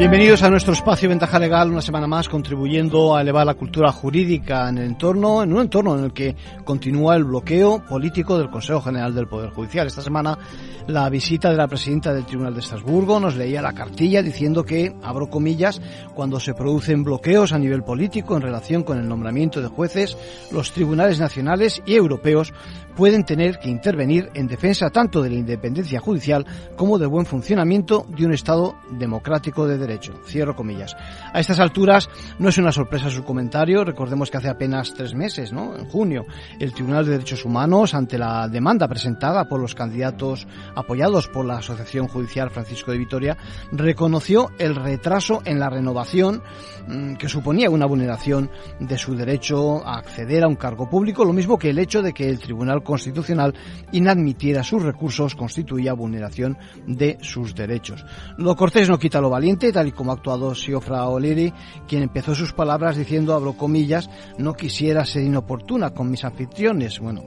Bienvenidos a nuestro espacio Ventaja Legal, una semana más contribuyendo a elevar la cultura jurídica en el entorno, en un entorno en el que continúa el bloqueo político del Consejo General del Poder Judicial. Esta semana la visita de la presidenta del Tribunal de Estrasburgo nos leía la cartilla diciendo que, abro comillas, cuando se producen bloqueos a nivel político en relación con el nombramiento de jueces, los tribunales nacionales y europeos pueden tener que intervenir en defensa tanto de la independencia judicial como del buen funcionamiento de un Estado democrático de derecho. Cierro comillas. A estas alturas no es una sorpresa su comentario. Recordemos que hace apenas tres meses, ¿no? en junio, el Tribunal de Derechos Humanos, ante la demanda presentada por los candidatos apoyados por la Asociación Judicial Francisco de Vitoria, reconoció el retraso en la renovación mm, que suponía una vulneración de su derecho a acceder a un cargo público, lo mismo que el hecho de que el Tribunal Constitucional inadmitiera sus recursos constituía vulneración de sus derechos. Lo cortés no quita lo valiente, tal y como ha actuado Siofra O'Leary, quien empezó sus palabras diciendo, abro comillas, no quisiera ser inoportuna con mis anfitriones. Bueno,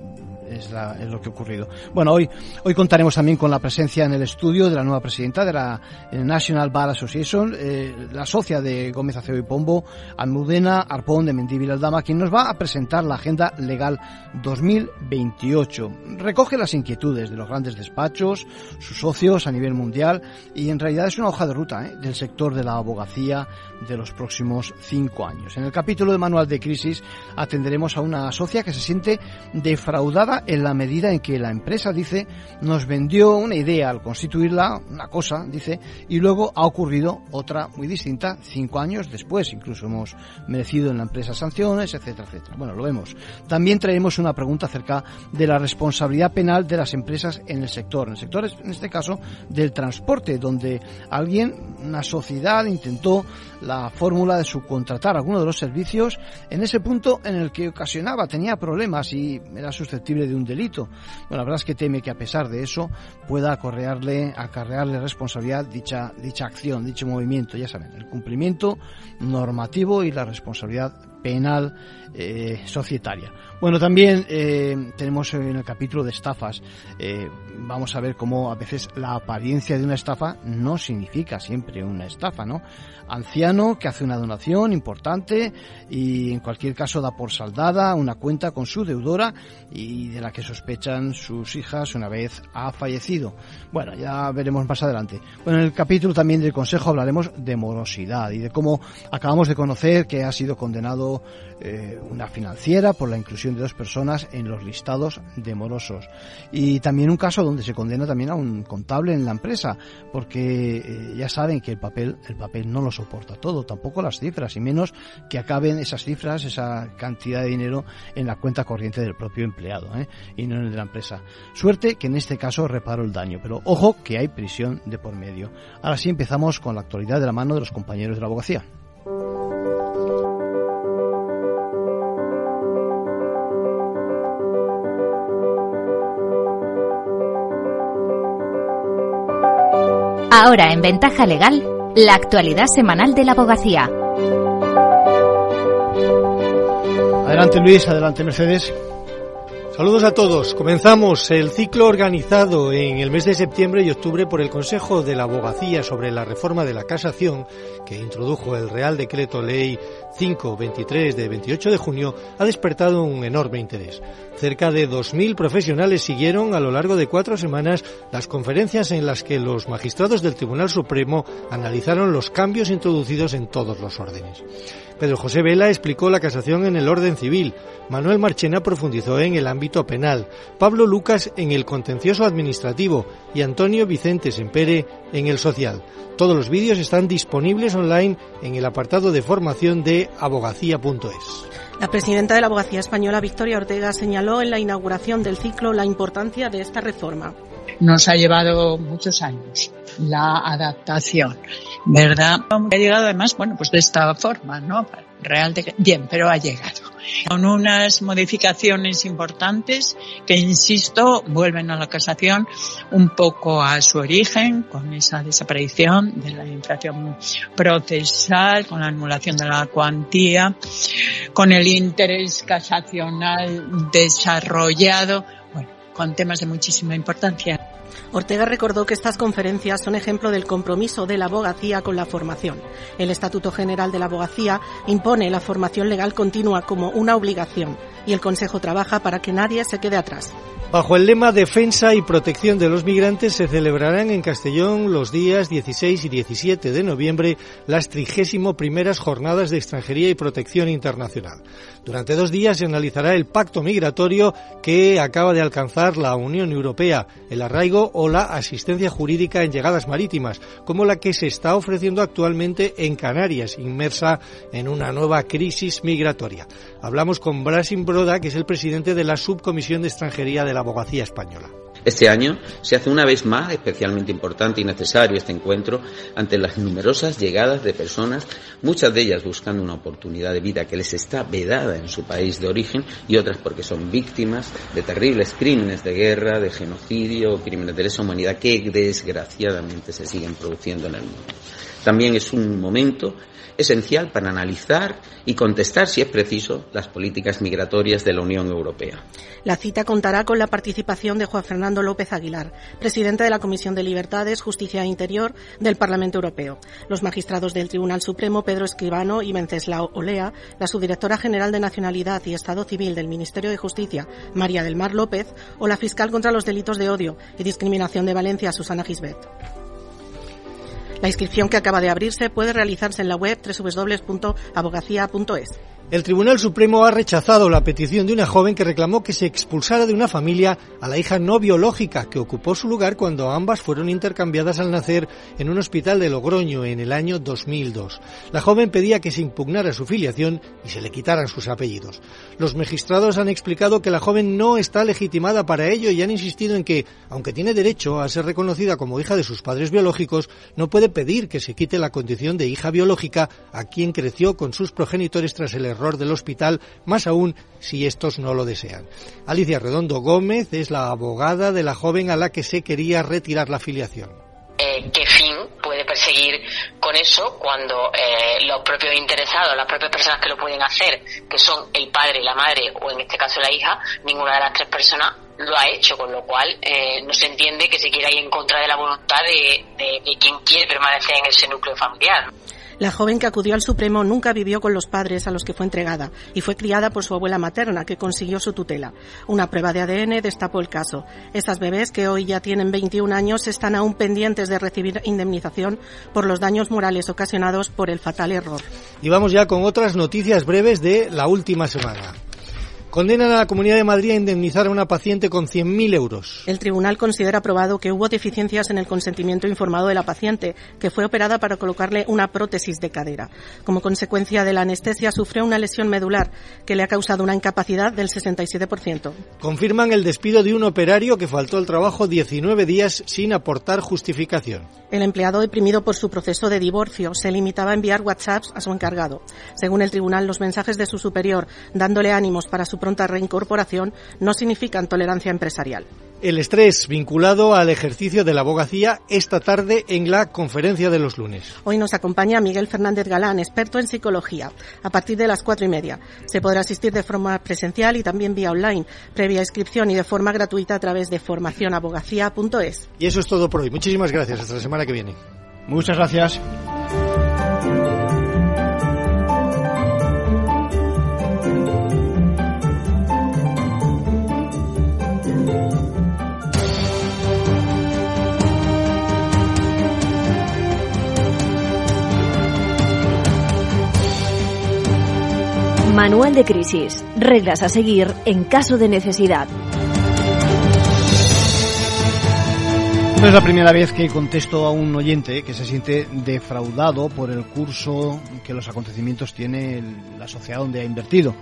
es, lo que ha ocurrido. Bueno, hoy, hoy contaremos también con la presencia en el estudio de la nueva presidenta de la National Bar Association, eh, la socia de Gómez Aceo y Pombo, Almudena Arpón de Mendívil Aldama, quien nos va a presentar la Agenda Legal 2028. Recoge las inquietudes de los grandes despachos, sus socios a nivel mundial y en realidad es una hoja de ruta ¿eh? del sector de la abogacía de los próximos cinco años. En el capítulo de Manual de Crisis atenderemos a una socia que se siente defraudada en la medida en que la empresa, dice, nos vendió una idea al constituirla, una cosa, dice, y luego ha ocurrido otra muy distinta cinco años después. Incluso hemos merecido en la empresa sanciones, etcétera, etcétera. Bueno, lo vemos. También traemos una pregunta acerca de la responsabilidad penal de las empresas en el sector. En el sector, en este caso, del transporte, donde alguien, una sociedad, intentó la fórmula de subcontratar alguno de los servicios en ese punto en el que ocasionaba, tenía problemas y era susceptible de un delito. Bueno, la verdad es que teme que a pesar de eso pueda acarrearle, acarrearle responsabilidad dicha, dicha acción, dicho movimiento, ya saben, el cumplimiento normativo y la responsabilidad penal eh, societaria. Bueno, también eh, tenemos en el capítulo de estafas, eh, vamos a ver cómo a veces la apariencia de una estafa no significa siempre una estafa, ¿no? Anciano que hace una donación importante y en cualquier caso da por saldada una cuenta con su deudora y de la que sospechan sus hijas una vez ha fallecido. Bueno, ya veremos más adelante. Bueno, en el capítulo también del Consejo hablaremos de morosidad y de cómo acabamos de conocer que ha sido condenado eh, una financiera por la inclusión de dos personas en los listados de morosos. Y también un caso donde se condena también a un contable en la empresa, porque eh, ya saben que el papel, el papel no lo soporta todo, tampoco las cifras, y menos que acaben esas cifras, esa cantidad de dinero en la cuenta corriente del propio empleado, ¿eh? y no en el de la empresa. Suerte que en este caso reparo el daño, pero ojo que hay prisión de por medio. Ahora sí empezamos con la actualidad de la mano de los compañeros de la abogacía. Ahora en Ventaja Legal, la actualidad semanal de la abogacía. Adelante Luis, adelante Mercedes. Saludos a todos. Comenzamos el ciclo organizado en el mes de septiembre y octubre por el Consejo de la Abogacía sobre la reforma de la casación que introdujo el Real Decreto Ley 523 de 28 de junio ha despertado un enorme interés. Cerca de 2.000 profesionales siguieron a lo largo de cuatro semanas las conferencias en las que los magistrados del Tribunal Supremo analizaron los cambios introducidos en todos los órdenes. Pedro José Vela explicó la casación en el orden civil, Manuel Marchena profundizó en el ámbito penal, Pablo Lucas en el contencioso administrativo y Antonio Vicente Sempere en el social. Todos los vídeos están disponibles online en el apartado de formación de abogacía.es. La presidenta de la Abogacía Española, Victoria Ortega, señaló en la inauguración del ciclo la importancia de esta reforma Nos ha llevado muchos años la adaptación, ¿verdad? Ha llegado además, bueno, pues de esta forma, ¿no? Real de, bien, pero ha llegado. Con unas modificaciones importantes que, insisto, vuelven a la casación un poco a su origen, con esa desaparición de la infracción procesal, con la anulación de la cuantía, con el interés casacional desarrollado, bueno, con temas de muchísima importancia. Ortega recordó que estas conferencias son ejemplo del compromiso de la abogacía con la formación. El Estatuto General de la Abogacía impone la formación legal continua como una obligación y el Consejo trabaja para que nadie se quede atrás. Bajo el lema Defensa y Protección de los Migrantes se celebrarán en Castellón los días 16 y 17 de noviembre las 31 primeras jornadas de extranjería y protección internacional. Durante dos días se analizará el pacto migratorio que acaba de alcanzar la Unión Europea, el arraigo o la asistencia jurídica en llegadas marítimas, como la que se está ofreciendo actualmente en Canarias, inmersa en una nueva crisis migratoria. Hablamos con Brasin Broda, que es el presidente de la Subcomisión de Extranjería de la Abogacía Española. Este año se hace una vez más especialmente importante y necesario este encuentro ante las numerosas llegadas de personas, muchas de ellas buscando una oportunidad de vida que les está vedada en su país de origen y otras porque son víctimas de terribles crímenes de guerra, de genocidio, crímenes de lesa humanidad que desgraciadamente se siguen produciendo en el mundo. También es un momento esencial para analizar y contestar, si es preciso, las políticas migratorias de la Unión Europea. La cita contará con la participación de Juan Fernando López Aguilar, presidente de la Comisión de Libertades, Justicia e Interior del Parlamento Europeo, los magistrados del Tribunal Supremo Pedro Escribano y Venceslao Olea, la subdirectora general de Nacionalidad y Estado Civil del Ministerio de Justicia, María del Mar López, o la fiscal contra los delitos de odio y discriminación de Valencia, Susana Gisbert. La inscripción que acaba de abrirse puede realizarse en la web www.abogacía.es. El Tribunal Supremo ha rechazado la petición de una joven que reclamó que se expulsara de una familia a la hija no biológica que ocupó su lugar cuando ambas fueron intercambiadas al nacer en un hospital de Logroño en el año 2002. La joven pedía que se impugnara su filiación y se le quitaran sus apellidos. Los magistrados han explicado que la joven no está legitimada para ello y han insistido en que, aunque tiene derecho a ser reconocida como hija de sus padres biológicos, no puede pedir que se quite la condición de hija biológica a quien creció con sus progenitores tras el error del hospital, más aún si estos no lo desean. Alicia Redondo Gómez es la abogada de la joven a la que se quería retirar la afiliación. Eh, ¿Qué fin puede perseguir con eso cuando eh, los propios interesados, las propias personas que lo pueden hacer, que son el padre, la madre o en este caso la hija, ninguna de las tres personas lo ha hecho, con lo cual eh, no se entiende que se quiera ir en contra de la voluntad de, de quien quiere permanecer en ese núcleo familiar. La joven que acudió al Supremo nunca vivió con los padres a los que fue entregada y fue criada por su abuela materna, que consiguió su tutela. Una prueba de ADN destapó el caso. Estas bebés, que hoy ya tienen 21 años, están aún pendientes de recibir indemnización por los daños morales ocasionados por el fatal error. Y vamos ya con otras noticias breves de la última semana. Condenan a la Comunidad de Madrid a indemnizar a una paciente con 100.000 euros. El tribunal considera probado que hubo deficiencias en el consentimiento informado de la paciente, que fue operada para colocarle una prótesis de cadera. Como consecuencia de la anestesia, sufrió una lesión medular que le ha causado una incapacidad del 67%. Confirman el despido de un operario que faltó al trabajo 19 días sin aportar justificación. El empleado deprimido por su proceso de divorcio se limitaba a enviar WhatsApps a su encargado. Según el tribunal, los mensajes de su superior dándole ánimos para su pronta reincorporación no significan tolerancia empresarial. El estrés vinculado al ejercicio de la abogacía esta tarde en la conferencia de los lunes. Hoy nos acompaña Miguel Fernández Galán, experto en psicología, a partir de las cuatro y media. Se podrá asistir de forma presencial y también vía online, previa inscripción y de forma gratuita a través de formacionabogacía.es. Y eso es todo por hoy. Muchísimas gracias. Hasta la semana que viene. Muchas gracias. Manual de crisis. Reglas a seguir en caso de necesidad. No es la primera vez que contesto a un oyente que se siente defraudado por el curso que los acontecimientos tiene la sociedad donde ha invertido.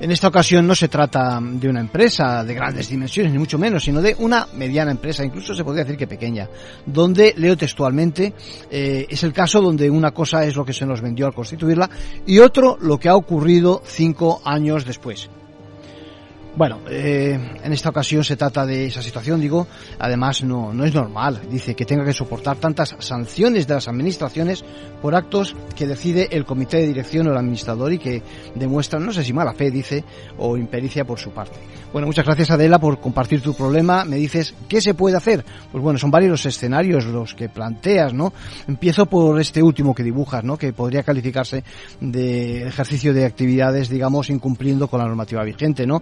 En esta ocasión no se trata de una empresa de grandes dimensiones, ni mucho menos, sino de una mediana empresa, incluso se podría decir que pequeña, donde, leo textualmente, eh, es el caso donde una cosa es lo que se nos vendió al constituirla y otro lo que ha ocurrido cinco años después. Bueno, eh, en esta ocasión se trata de esa situación, digo, además no, no es normal, dice que tenga que soportar tantas sanciones de las administraciones por actos que decide el comité de dirección o el administrador y que demuestran, no sé si mala fe, dice, o impericia por su parte. Bueno, muchas gracias Adela por compartir tu problema. Me dices, ¿qué se puede hacer? Pues bueno, son varios los escenarios los que planteas, ¿no? Empiezo por este último que dibujas, ¿no? Que podría calificarse de ejercicio de actividades, digamos, incumpliendo con la normativa vigente, ¿no?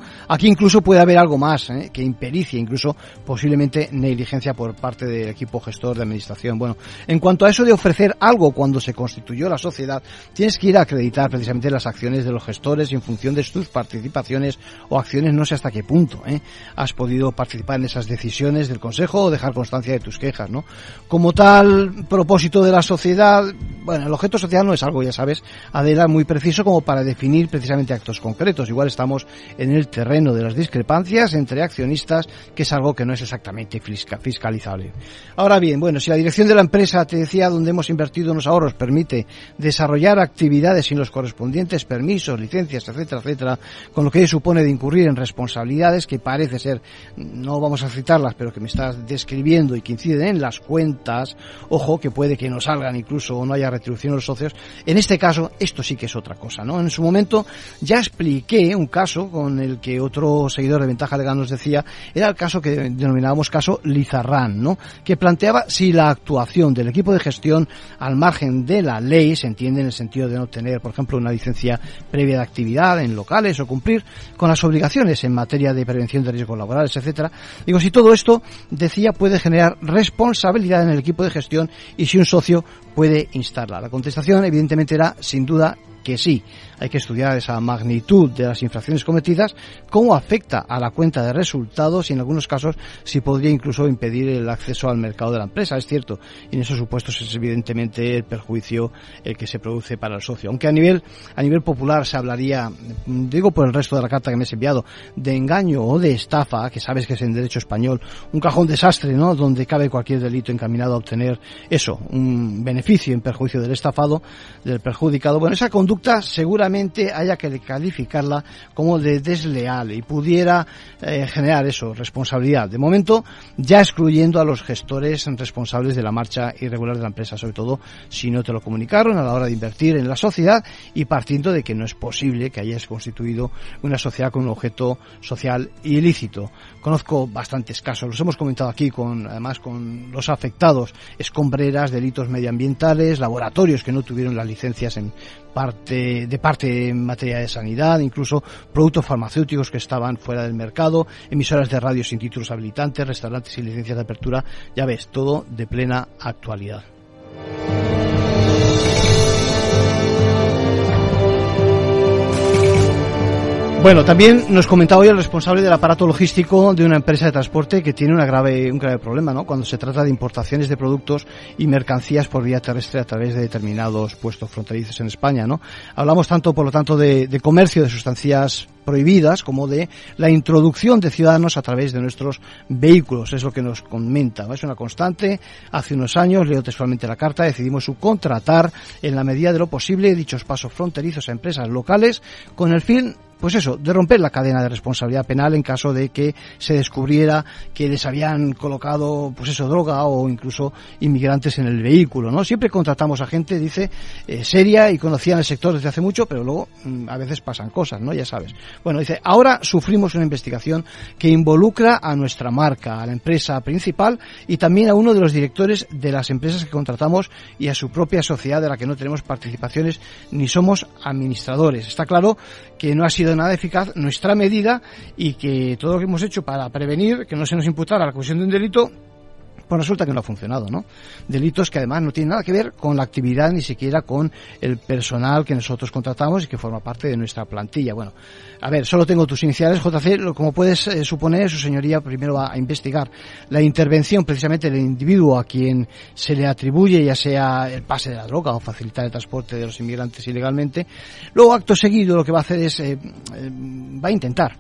Incluso puede haber algo más, ¿eh? que impericia, incluso posiblemente negligencia por parte del equipo gestor de administración. Bueno, en cuanto a eso de ofrecer algo cuando se constituyó la sociedad, tienes que ir a acreditar precisamente las acciones de los gestores en función de sus participaciones o acciones, no sé hasta qué punto, ¿eh? has podido participar en esas decisiones del Consejo o dejar constancia de tus quejas, ¿no? Como tal propósito de la sociedad, bueno, el objeto social no es algo, ya sabes, Adela, muy preciso como para definir precisamente actos concretos. Igual estamos en el terreno de las discrepancias entre accionistas, que es algo que no es exactamente fiscalizable. Ahora bien, bueno, si la dirección de la empresa, te decía, donde hemos invertido unos ahorros, permite desarrollar actividades sin los correspondientes permisos, licencias, etcétera, etcétera, con lo que supone de incurrir en responsabilidades que parece ser, no vamos a citarlas, pero que me estás describiendo y que inciden en las cuentas, ojo, que puede que no salgan incluso o no haya retribución a los socios, en este caso, esto sí que es otra cosa, ¿no? En su momento ya expliqué un caso con el que otro otro seguidor de Ventaja Legal nos decía, era el caso que denominábamos caso Lizarrán, ¿no? Que planteaba si la actuación del equipo de gestión al margen de la ley, se entiende en el sentido de no tener, por ejemplo, una licencia previa de actividad en locales o cumplir con las obligaciones en materia de prevención de riesgos laborales, etcétera. Digo, si todo esto, decía, puede generar responsabilidad en el equipo de gestión y si un socio puede instarla. La contestación, evidentemente, era sin duda que sí, hay que estudiar esa magnitud de las infracciones cometidas, cómo afecta a la cuenta de resultados y en algunos casos si podría incluso impedir el acceso al mercado de la empresa. Es cierto, en esos supuestos es evidentemente el perjuicio el que se produce para el socio. Aunque a nivel, a nivel popular se hablaría, digo por el resto de la carta que me has enviado, de engaño o de estafa, que sabes que es en derecho español, un cajón desastre, ¿no? Donde cabe cualquier delito encaminado a obtener eso, un beneficio en perjuicio del estafado, del perjudicado. Bueno, esa conducta seguramente haya que calificarla como de desleal y pudiera eh, generar eso, responsabilidad. De momento, ya excluyendo a los gestores responsables de la marcha irregular de la empresa, sobre todo si no te lo comunicaron a la hora de invertir en la sociedad y partiendo de que no es posible que hayas constituido una sociedad con un objeto social ilícito. Conozco bastantes casos, los hemos comentado aquí con, además con los afectados, escombreras, delitos medioambientales, laboratorios que no tuvieron las licencias en parte, de parte en materia de sanidad, incluso productos farmacéuticos que estaban fuera del mercado, emisoras de radio sin títulos habilitantes, restaurantes sin licencias de apertura, ya ves, todo de plena actualidad. Bueno, también nos comentaba hoy el responsable del aparato logístico de una empresa de transporte que tiene una grave, un grave problema, ¿no? Cuando se trata de importaciones de productos y mercancías por vía terrestre a través de determinados puestos fronterizos en España, ¿no? Hablamos tanto, por lo tanto, de, de comercio de sustancias prohibidas como de la introducción de ciudadanos a través de nuestros vehículos. Es lo que nos comenta. Es una constante. Hace unos años, leo textualmente la carta, decidimos subcontratar en la medida de lo posible dichos pasos fronterizos a empresas locales con el fin pues eso, de romper la cadena de responsabilidad penal en caso de que se descubriera que les habían colocado, pues eso, droga o incluso inmigrantes en el vehículo, ¿no? Siempre contratamos a gente, dice, eh, seria y conocían el sector desde hace mucho, pero luego mm, a veces pasan cosas, ¿no? Ya sabes. Bueno, dice, ahora sufrimos una investigación que involucra a nuestra marca, a la empresa principal y también a uno de los directores de las empresas que contratamos y a su propia sociedad de la que no tenemos participaciones ni somos administradores. Está claro que no ha sido nada eficaz nuestra medida y que todo lo que hemos hecho para prevenir que no se nos imputara la comisión de un delito Pues resulta que no ha funcionado, ¿no? Delitos que además no tienen nada que ver con la actividad ni siquiera con el personal que nosotros contratamos y que forma parte de nuestra plantilla. Bueno, a ver, solo tengo tus iniciales, JC, como puedes eh, suponer, su señoría primero va a investigar la intervención precisamente del individuo a quien se le atribuye ya sea el pase de la droga o facilitar el transporte de los inmigrantes ilegalmente. Luego, acto seguido, lo que va a hacer es, eh, eh, va a intentar,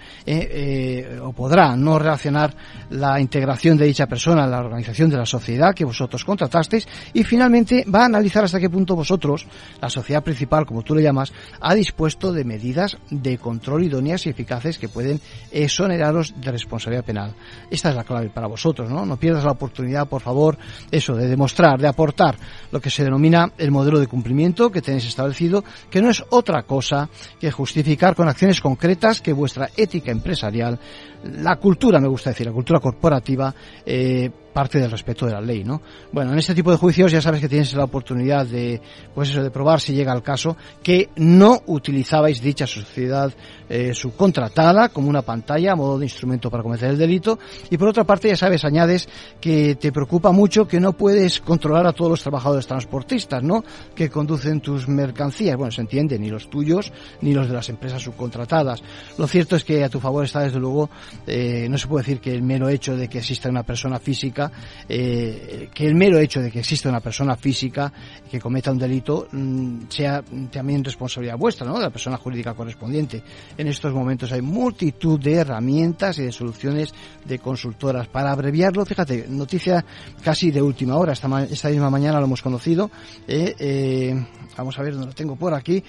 o podrá no relacionar la integración de dicha persona a la organización de la sociedad que vosotros contratasteis y finalmente va a analizar hasta qué punto vosotros, la sociedad principal, como tú le llamas, ha dispuesto de medidas de control idóneas y eficaces que pueden exoneraros de responsabilidad penal. Esta es la clave para vosotros, ¿no? No pierdas la oportunidad, por favor, eso, de demostrar, de aportar lo que se denomina el modelo de cumplimiento que tenéis establecido, que no es otra cosa que justificar con acciones concretas que vuestra ética empresarial, la cultura, me gusta decir, la cultura corporativa, eh, parte del respeto de la ley, ¿no? Bueno, en este tipo de juicios ya sabes que tienes la oportunidad de, pues eso, de probar si llega el caso que no utilizabais dicha sociedad eh, subcontratada como una pantalla a modo de instrumento para cometer el delito y por otra parte ya sabes, añades que te preocupa mucho que no puedes controlar a todos los trabajadores transportistas, ¿no? Que conducen tus mercancías, bueno, se entiende, ni los tuyos ni los de las empresas subcontratadas. Lo cierto es que a tu favor está desde luego, eh, no se puede decir que el mero hecho de que exista una persona física eh, que el mero hecho de que exista una persona física que cometa un delito mm, sea también responsabilidad vuestra, ¿no? De la persona jurídica correspondiente. En estos momentos hay multitud de herramientas y de soluciones de consultoras. Para abreviarlo, fíjate, noticia casi de última hora, esta, misma mañana lo hemos conocido, eh, eh, vamos a ver dónde lo tengo por aquí,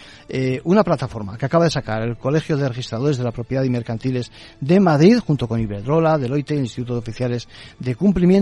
una plataforma que acaba de sacar el Colegio de Registradores de la Propiedad y Mercantiles de Madrid, junto con Iberdrola, Deloitte, el Instituto de Oficiales de Cumplimiento,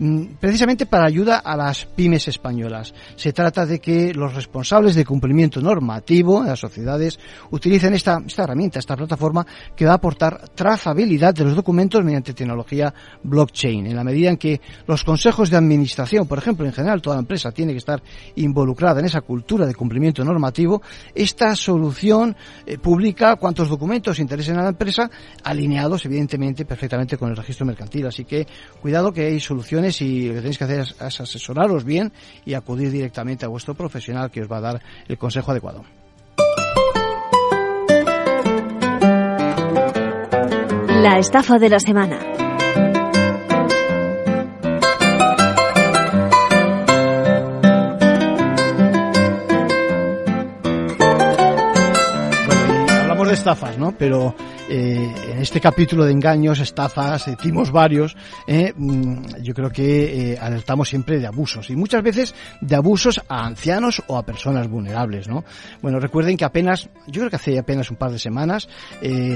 Mm, precisamente para ayuda a las pymes españolas. Se trata de que los responsables de cumplimiento normativo de las sociedades utilicen esta, herramienta, esta plataforma que va a aportar trazabilidad de los documentos mediante tecnología blockchain. En la medida en que los consejos de administración, por ejemplo, en general toda la empresa tiene que estar involucrada en esa cultura de cumplimiento normativo, esta solución eh, publica cuántos documentos interesen a la empresa, alineados evidentemente perfectamente con el registro mercantil. Así que cuidado que hay soluciones y lo que tenéis que hacer es, asesoraros bien y acudir directamente a vuestro profesional que os va a dar el consejo adecuado. La estafa de la semana. hablamos de estafas, ¿no? Pero eh, en este capítulo de engaños, estafas, timos varios, eh, mm, yo creo que eh, alertamos siempre de abusos y muchas veces de abusos a ancianos o a personas vulnerables, ¿no? Bueno, recuerden que apenas, yo creo que hace apenas un par de semanas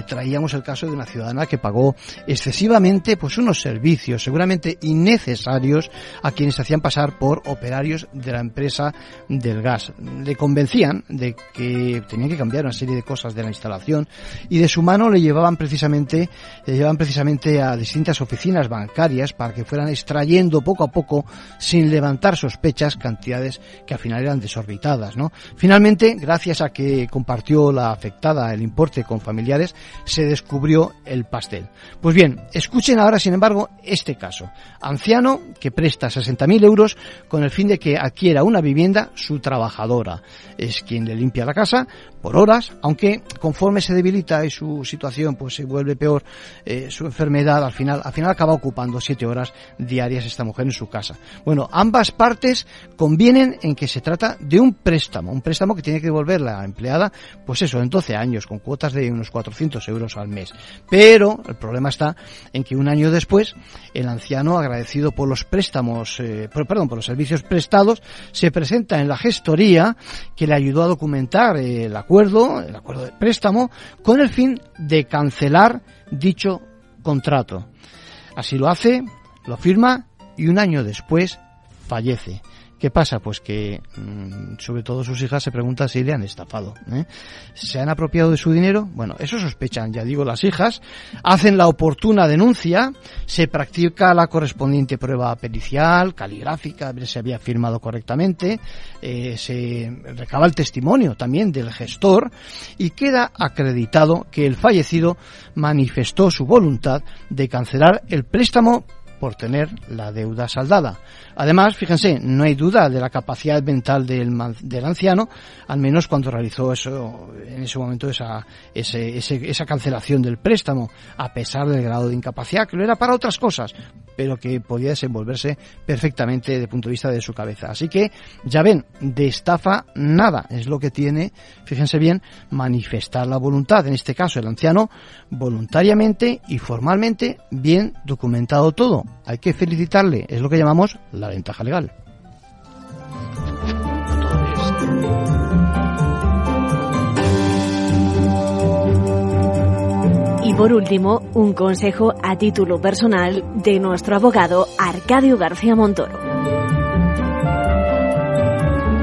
traíamos el caso de una ciudadana que pagó excesivamente pues unos servicios seguramente innecesarios a quienes hacían pasar por operarios de la empresa del gas. Le convencían de que tenían que cambiar una serie de cosas de la instalación y de su mano le llevaban precisamente, le llevaban precisamente a distintas oficinas bancarias para que fueran extrayendo poco a poco, sin levantar sospechas, cantidades que al final eran desorbitadas, ¿no? Finalmente, gracias a que compartió la afectada el importe con familiares, se descubrió el pastel. Pues bien, escuchen ahora, sin embargo, este caso. Anciano que presta 60.000 euros con el fin de que adquiera una vivienda su trabajadora. Es quien le limpia la casa por horas, aunque conforme se debilita y su situación pues se vuelve peor eh, su enfermedad, al final, al final acaba ocupando siete horas diarias esta mujer en su casa. Bueno, ambas partes convienen en que se trata de un préstamo, un préstamo que tiene que devolver la empleada, pues eso, en 12 años, con cuotas de unos 400 euros al mes. Pero el problema está en que un año después, el anciano, agradecido por los préstamos, eh, perdón, por los servicios prestados, se presenta en la gestoría que le ayudó a documentar el acuerdo, el acuerdo de préstamo, con el fin de cancelar dicho contrato. Así lo hace, lo firma y un año después fallece. ¿Qué pasa? Pues que mm, sobre todo sus hijas se preguntan si le han estafado. ¿eh? ¿Se han apropiado de su dinero? Bueno, eso sospechan, ya digo, las hijas. Hacen la oportuna denuncia, se practica la correspondiente prueba pericial, caligráfica, a ver si había firmado correctamente, eh, se recaba el testimonio también del gestor y queda acreditado que el fallecido manifestó su voluntad de cancelar el préstamo por tener la deuda saldada. Además, fíjense, no hay duda de la capacidad mental del, del anciano, al menos cuando realizó eso, en ese momento esa, ese, esa cancelación del préstamo, a pesar del grado de incapacidad, que lo era para otras cosas, pero que podía desenvolverse perfectamente desde el punto de vista de su cabeza. Así que, ya ven, de estafa nada, es lo que tiene, fíjense bien, manifestar la voluntad, en este caso el anciano, voluntariamente y formalmente bien documentado todo. Hay que felicitarle, es lo que llamamos la ventaja legal. Por último, un consejo a título personal de nuestro abogado Arcadio García Montoro.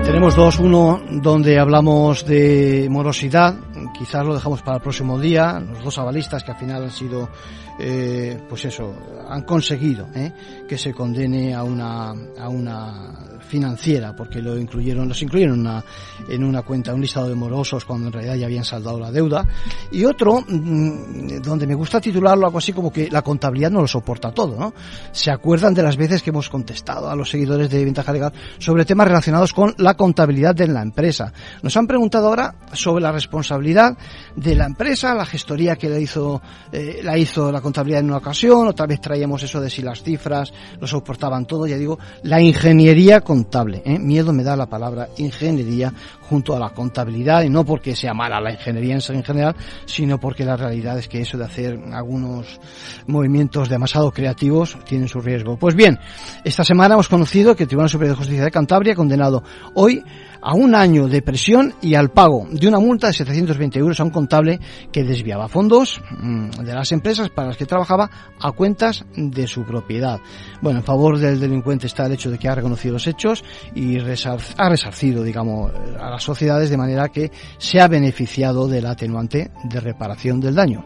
Tenemos dos, uno donde hablamos de morosidad, quizás lo dejamos para el próximo día, los dos avalistas que al final han sido, eh, pues eso, han conseguido eh, que se condene a una, a una financiera, porque lo incluyeron, los incluyeron una, en una cuenta, un listado de morosos cuando en realidad ya habían saldado la deuda. Y otro, mm, donde me gusta titularlo algo así como que la contabilidad no lo soporta todo, ¿no? ¿Se acuerdan de las veces que hemos contestado a los seguidores de Ventaja Legal sobre temas relacionados con la contabilidad de la empresa? Nos han preguntado ahora sobre la responsabilidad de la empresa, la gestoría que la hizo, eh, la hizo la contabilidad en una ocasión, otra vez traíamos eso de si las cifras lo soportaban todo, ya digo, la ingeniería con ¿eh? Miedo me da la palabra ingeniería junto a la contabilidad y no porque sea mala la ingeniería en general, sino porque la realidad es que eso de hacer algunos movimientos demasiado creativos tiene su riesgo. Pues bien, esta semana hemos conocido que el Tribunal Superior de Justicia de Cantabria ha condenado hoy a un año de presión y al pago de una multa de 720 euros a un contable que desviaba fondos mm, de las empresas para las que trabajaba a cuentas de su propiedad. Bueno, en favor del delincuente está el hecho de que ha reconocido los hechos y ha resarcido, digamos, a las sociedades de manera que se ha beneficiado del atenuante de reparación del daño.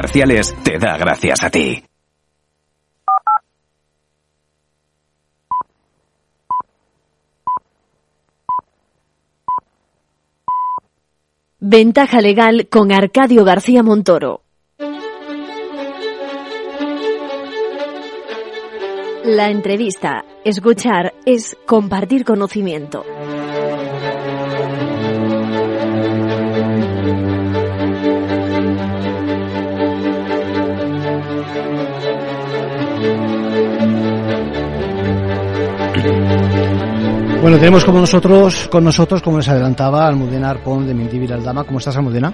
te da gracias a ti. Ventaja legal con Arcadio García Montoro. La entrevista, escuchar, es compartir conocimiento. Bueno, tenemos como nosotros, con nosotros, como les adelantaba, Almudena Arpón de Mendívil Aldama. ¿Cómo estás, Almudena?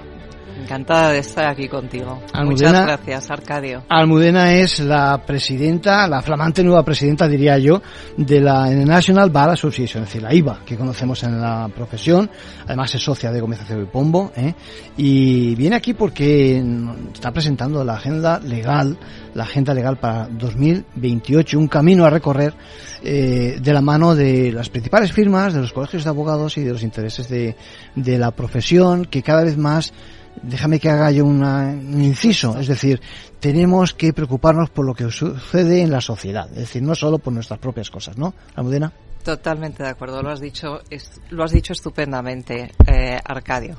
Encantada de estar aquí contigo. Muchas gracias, Arcadio. Almudena es la presidenta, la flamante nueva presidenta, diría yo, de la International Bar Association, es decir, la IVA, que conocemos en la profesión. Además es socia de Gómez Acero y Pombo. ¿eh? Y viene aquí porque está presentando la agenda legal, la agenda legal para 2028, un camino a recorrer eh, de la mano de las principales firmas, de los colegios de abogados y de los intereses de, de la profesión, que cada vez más déjame que haga yo un inciso, es decir, tenemos que preocuparnos por lo que sucede en la sociedad, es decir, no solo por nuestras propias cosas, ¿no? Almudena. Totalmente de acuerdo, lo has dicho, lo has dicho estupendamente, eh, Arcadio.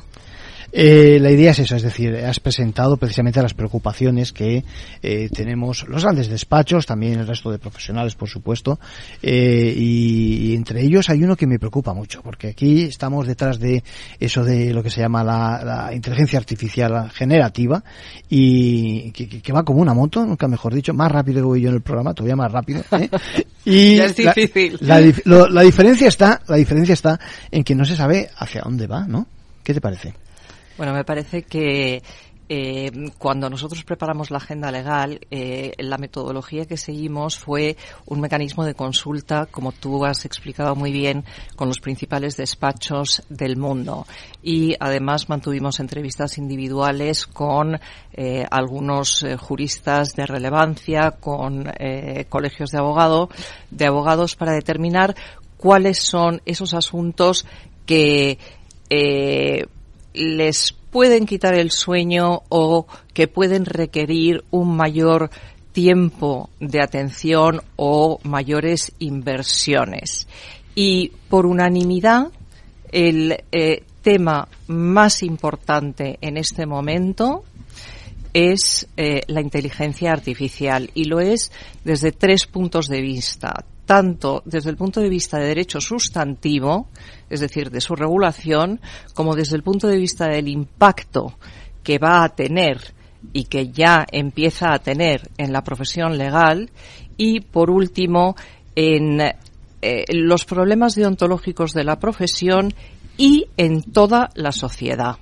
Eh, la idea es esa, es decir, has presentado precisamente las preocupaciones que eh, tenemos los grandes despachos, también el resto de profesionales, por supuesto, eh, y, entre ellos hay uno que me preocupa mucho, porque aquí estamos detrás de eso de lo que se llama la, inteligencia artificial generativa y que, va como una moto, nunca mejor dicho, más rápido que voy yo en el programa, todavía más rápido. ¿eh? Y es difícil. La, la diferencia está, la diferencia está en que no se sabe hacia dónde va, ¿no? ¿Qué te parece? Bueno, me parece que eh, cuando nosotros preparamos la agenda legal, eh, la metodología que seguimos fue un mecanismo de consulta, como tú has explicado muy bien, con los principales despachos del mundo. Y además mantuvimos entrevistas individuales con eh, algunos juristas de relevancia, con colegios de abogado, de abogados para determinar cuáles son esos asuntos que les pueden quitar el sueño o que pueden requerir un mayor tiempo de atención o mayores inversiones. Y por unanimidad, el eh, tema más importante en este momento es eh, la inteligencia artificial y lo es desde tres puntos de vista tanto desde el punto de vista de derecho sustantivo, es decir, de su regulación, como desde el punto de vista del impacto que va a tener y que ya empieza a tener en la profesión legal y, por último, en eh, los problemas deontológicos de la profesión y en toda la sociedad.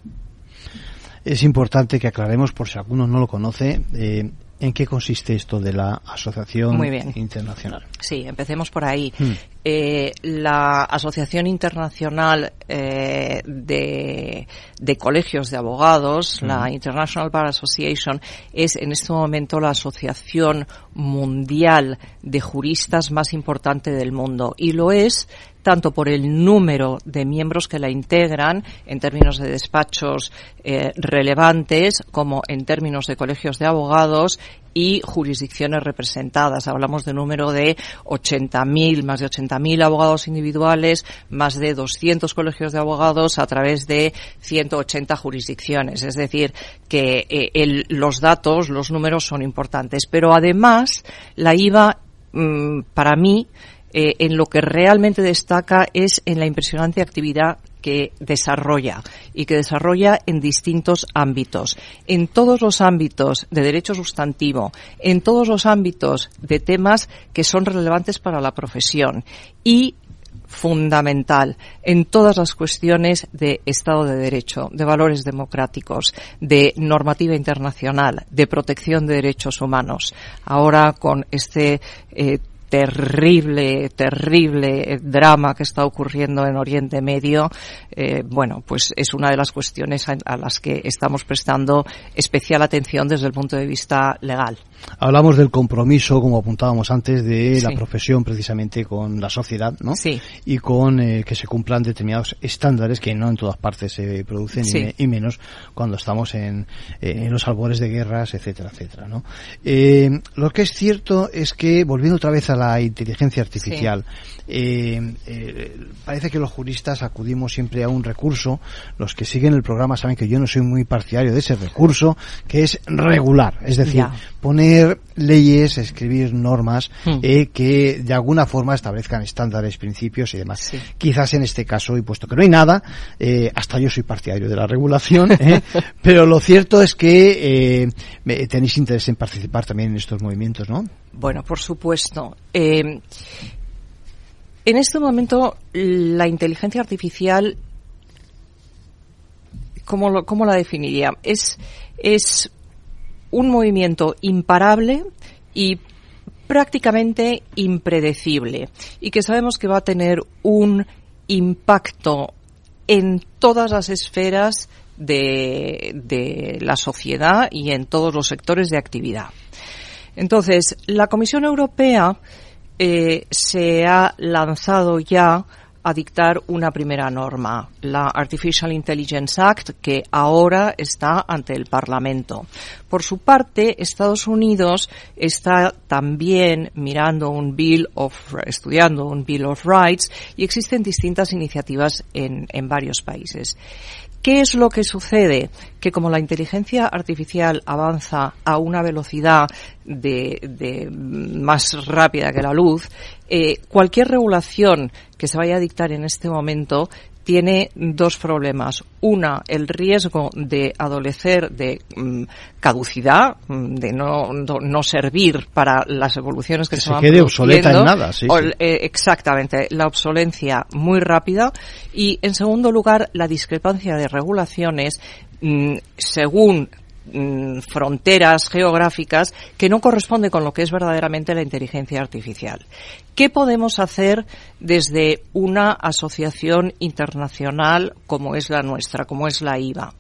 Es importante que aclaremos, por si alguno no lo conoce, eh, ¿En qué consiste esto de la Asociación Internacional? Sí, empecemos por ahí. Hmm. Eh, la Asociación Internacional eh, de, Colegios de Abogados, la. International Bar Association, es en este momento la asociación mundial de juristas más importante del mundo y lo es tanto por el número de miembros que la integran en términos de despachos eh, relevantes como en términos de colegios de abogados y jurisdicciones representadas. Hablamos de número de 80.000, más de 80.000 abogados individuales, más de 200 colegios de abogados a través de 180 jurisdicciones. Es decir, que eh, los datos, los números son importantes. Pero además, la IVA, mm, para mí, eh, en lo que realmente destaca es en la impresionante actividad que desarrolla y que desarrolla en distintos ámbitos, en todos los ámbitos de derecho sustantivo, en todos los ámbitos de temas que son relevantes para la profesión y fundamental en todas las cuestiones de Estado de Derecho, de valores democráticos, de normativa internacional, de protección de derechos humanos. Ahora con este eh, terrible, terrible drama que está ocurriendo en Oriente Medio, eh, bueno, pues es una de las cuestiones a, las que estamos prestando especial atención desde el punto de vista legal. Hablamos del compromiso, como apuntábamos antes, de la profesión precisamente con la sociedad, ¿no? Sí. Y con eh, que se cumplan determinados estándares que no en todas partes se producen y, menos cuando estamos en, eh, en, los albores de guerras, etcétera, etcétera, ¿no? Lo que es cierto es que, volviendo otra vez a la inteligencia artificial, parece que los juristas acudimos siempre a un recurso. Los que siguen el programa saben que yo no soy muy partidario de ese recurso, que es regular, es decir, poner leyes, escribir normas hmm. eh, que de alguna forma establezcan estándares, principios y demás. Quizás en este caso, y puesto que no hay nada, eh, hasta yo soy partidario de la regulación, eh, pero lo cierto es que tenéis interés en participar también en estos movimientos, ¿no? Bueno, por supuesto. en este momento, la inteligencia artificial, ¿cómo, cómo la definiría? Es, es un movimiento imparable y prácticamente impredecible y que sabemos que va a tener un impacto en todas las esferas de, la sociedad y en todos los sectores de actividad. Entonces, la Comisión Europea eh, se ha lanzado ya a dictar una primera norma, la Artificial Intelligence Act, que ahora está ante el Parlamento. Por su parte, Estados Unidos está también mirando un Bill of, estudiando un Bill of Rights y existen distintas iniciativas en, en varios países. ¿Qué es lo que sucede? Que como la inteligencia artificial avanza a una velocidad más rápida que la luz, eh, cualquier regulación que se vaya a dictar en este momento tiene dos problemas. Una, el riesgo de adolecer de mm, caducidad, mm, de no, no, servir para las evoluciones que, se, van quede obsoleta en nada, sí, eh, exactamente, la obsolencia muy rápida. Y, en segundo lugar, la discrepancia de regulaciones mm, según Mm, fronteras geográficas que no corresponde con lo que es verdaderamente la inteligencia artificial. ¿Qué podemos hacer desde una asociación internacional como es la nuestra, como es la IVA?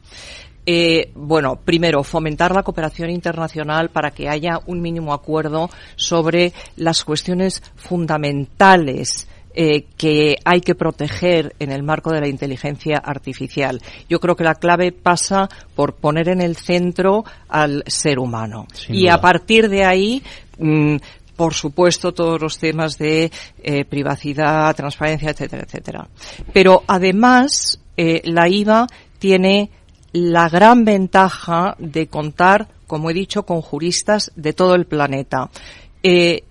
Eh, bueno, primero, fomentar la cooperación internacional para que haya un mínimo acuerdo sobre las cuestiones fundamentales eh, que hay que proteger en el marco de la inteligencia artificial. Yo creo que la clave pasa por poner en el centro al ser humano. y a partir de ahí, mm, por supuesto, todos los temas de eh, privacidad, transparencia, etcétera, etcétera. Pero además, eh, la IVA tiene la gran ventaja de contar, como he dicho, con juristas de todo el planeta. Eh,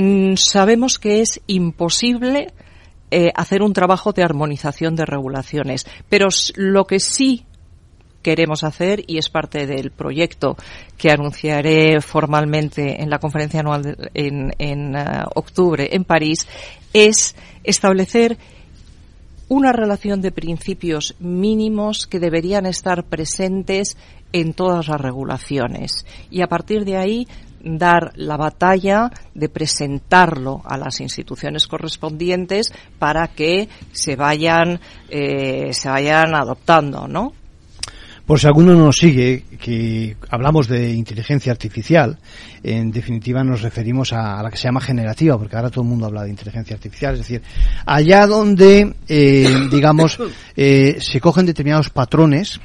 Mm, sabemos que es imposible eh, hacer un trabajo de armonización de regulaciones, pero lo que sí queremos hacer y es parte del proyecto que anunciaré formalmente en la conferencia anual en, eh, octubre en París es establecer una relación de principios mínimos que deberían estar presentes en todas las regulaciones. Y a partir de ahí dar la batalla de presentarlo a las instituciones correspondientes para que se vayan eh, se vayan adoptando, ¿no? Por si alguno no nos sigue, que hablamos de inteligencia artificial, en definitiva nos referimos a, la que se llama generativa, porque ahora todo el mundo habla de inteligencia artificial, es decir, allá donde, eh, digamos, eh, se cogen determinados patrones,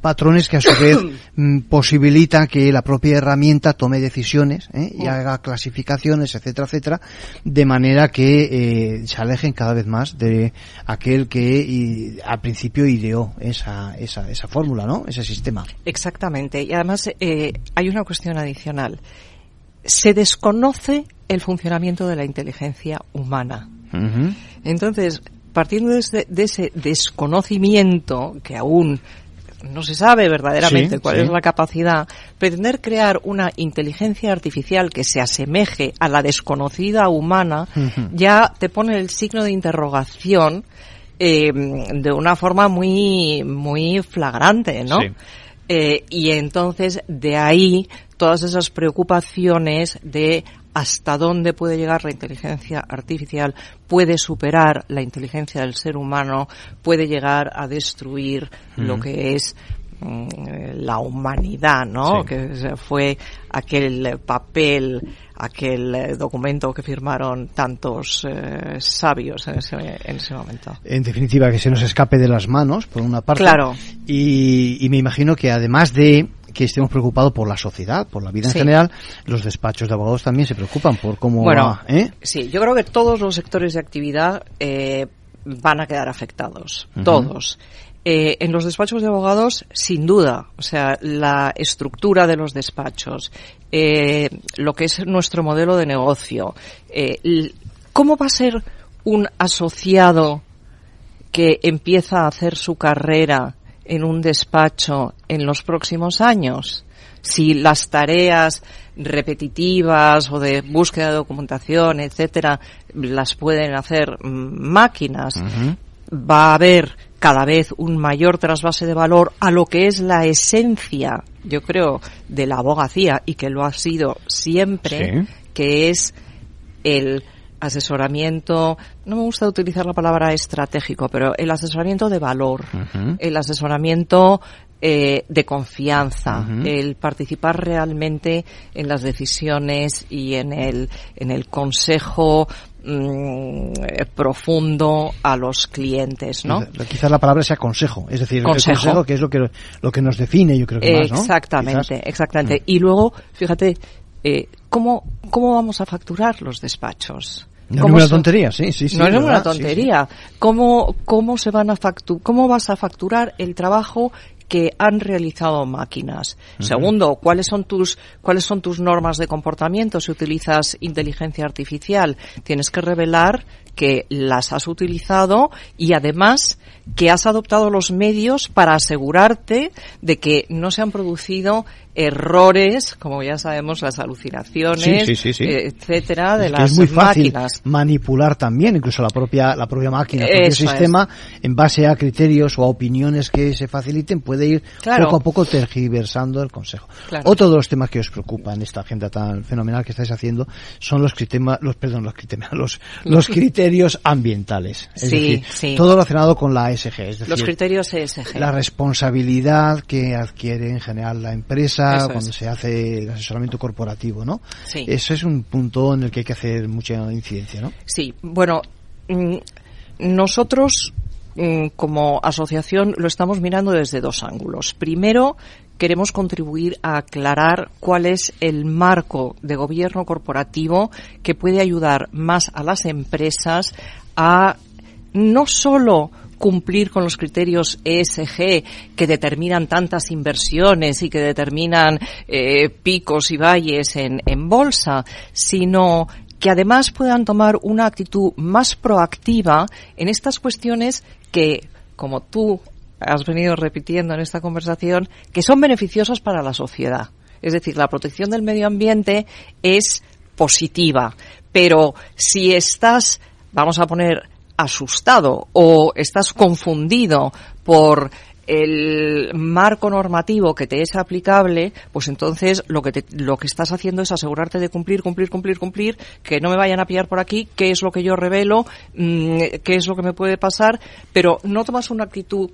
patrones que a su vez mm, posibilitan que la propia herramienta tome decisiones ¿eh? y haga clasificaciones, etcétera, etcétera, de manera que eh, se alejen cada vez más de aquel que al principio ideó esa, esa, esa fórmula, ¿no? Ese sistema. Exactamente. Y además eh, hay una cuestión adicional. Se desconoce el funcionamiento de la inteligencia humana. Entonces, partiendo de ese desconocimiento que aún no se sabe verdaderamente cuál es la capacidad, pretender crear una inteligencia artificial que se asemeje a la desconocida humana ya te pone el signo de interrogación eh, de una forma muy muy flagrante, ¿no? Eh, y entonces de ahí todas esas preocupaciones de hasta dónde puede llegar la inteligencia artificial, puede superar la inteligencia del ser humano, puede llegar a destruir lo que es mm, la humanidad, ¿no? Que fue aquel papel, aquel documento que firmaron tantos eh, sabios en ese, en ese momento. En definitiva, que se nos escape de las manos, por una parte. Claro. Y, y me imagino que además de que estemos preocupados por la sociedad, por la vida en general, los despachos de abogados también se preocupan por cómo bueno, ¿eh? Sí, yo creo que todos los sectores de actividad eh, van a quedar afectados, todos. Eh, en los despachos de abogados, sin duda, o sea, la estructura de los despachos, lo que es nuestro modelo de negocio, ¿cómo va a ser un asociado que empieza a hacer su carrera en un despacho en los próximos años? Si las tareas repetitivas o de búsqueda de documentación, etcétera, las pueden hacer máquinas, va a haber cada vez un mayor trasvase de valor a lo que es la esencia, yo creo, de la abogacía y que lo ha sido siempre, que es el asesoramiento, no me gusta utilizar la palabra estratégico, pero el asesoramiento de valor, el asesoramiento eh, de confianza, el participar realmente en las decisiones y en el, en el consejo mm, profundo a los clientes, ¿no? Quizás la palabra sea consejo, es decir, consejo. el consejo que es lo que lo que nos define, yo creo que más, ¿no? Exactamente, exactamente. Y luego, fíjate, eh, ¿cómo, ¿cómo vamos a facturar los despachos? No es una tontería, sí, sí, sí. No es una tontería. ¿Cómo, ¿Cómo se van a facturar, cómo vas a facturar el trabajo que han realizado máquinas. Segundo, ¿cuáles son tus cuáles son tus normas de comportamiento si utilizas inteligencia artificial? Tienes que revelar que las has utilizado y además que has adoptado los medios para asegurarte de que no se han producido errores, como ya sabemos, las alucinaciones, etcétera, de las es muy fácil máquinas. manipular también, incluso la propia la propia máquina, el propio sistema, en base a criterios o a opiniones que se faciliten, puede ir poco a poco tergiversando el consejo. Otro de los temas que os preocupa en esta agenda tan fenomenal que estáis haciendo son los criterios, los perdón, los criterios, los, los criterios ambientales, es decir, todo relacionado con la ESG, es decir, los criterios ESG, la responsabilidad que adquiere en general la empresa cuando se hace el asesoramiento corporativo, ¿no? Sí. Eso es un punto en el que hay que hacer mucha incidencia, ¿no? Sí, bueno, mm, nosotros mm, como asociación lo estamos mirando desde dos ángulos. Primero, queremos contribuir a aclarar cuál es el marco de gobierno corporativo que puede ayudar más a las empresas a no solo cumplir con los criterios ESG que determinan tantas inversiones y que determinan eh, picos y valles en, en bolsa, sino que además puedan tomar una actitud más proactiva en estas cuestiones que, como tú has venido repitiendo en esta conversación, que son beneficiosas para la sociedad. Es decir, la protección del medio ambiente es positiva, pero si estás, vamos a poner asustado o estás confundido por el marco normativo que te es aplicable, pues entonces lo que lo que estás haciendo es asegurarte de cumplir, cumplir, cumplir, cumplir, que no me vayan a pillar por aquí, qué es lo que yo revelo, mm, qué es lo que me puede pasar, pero no tomas una actitud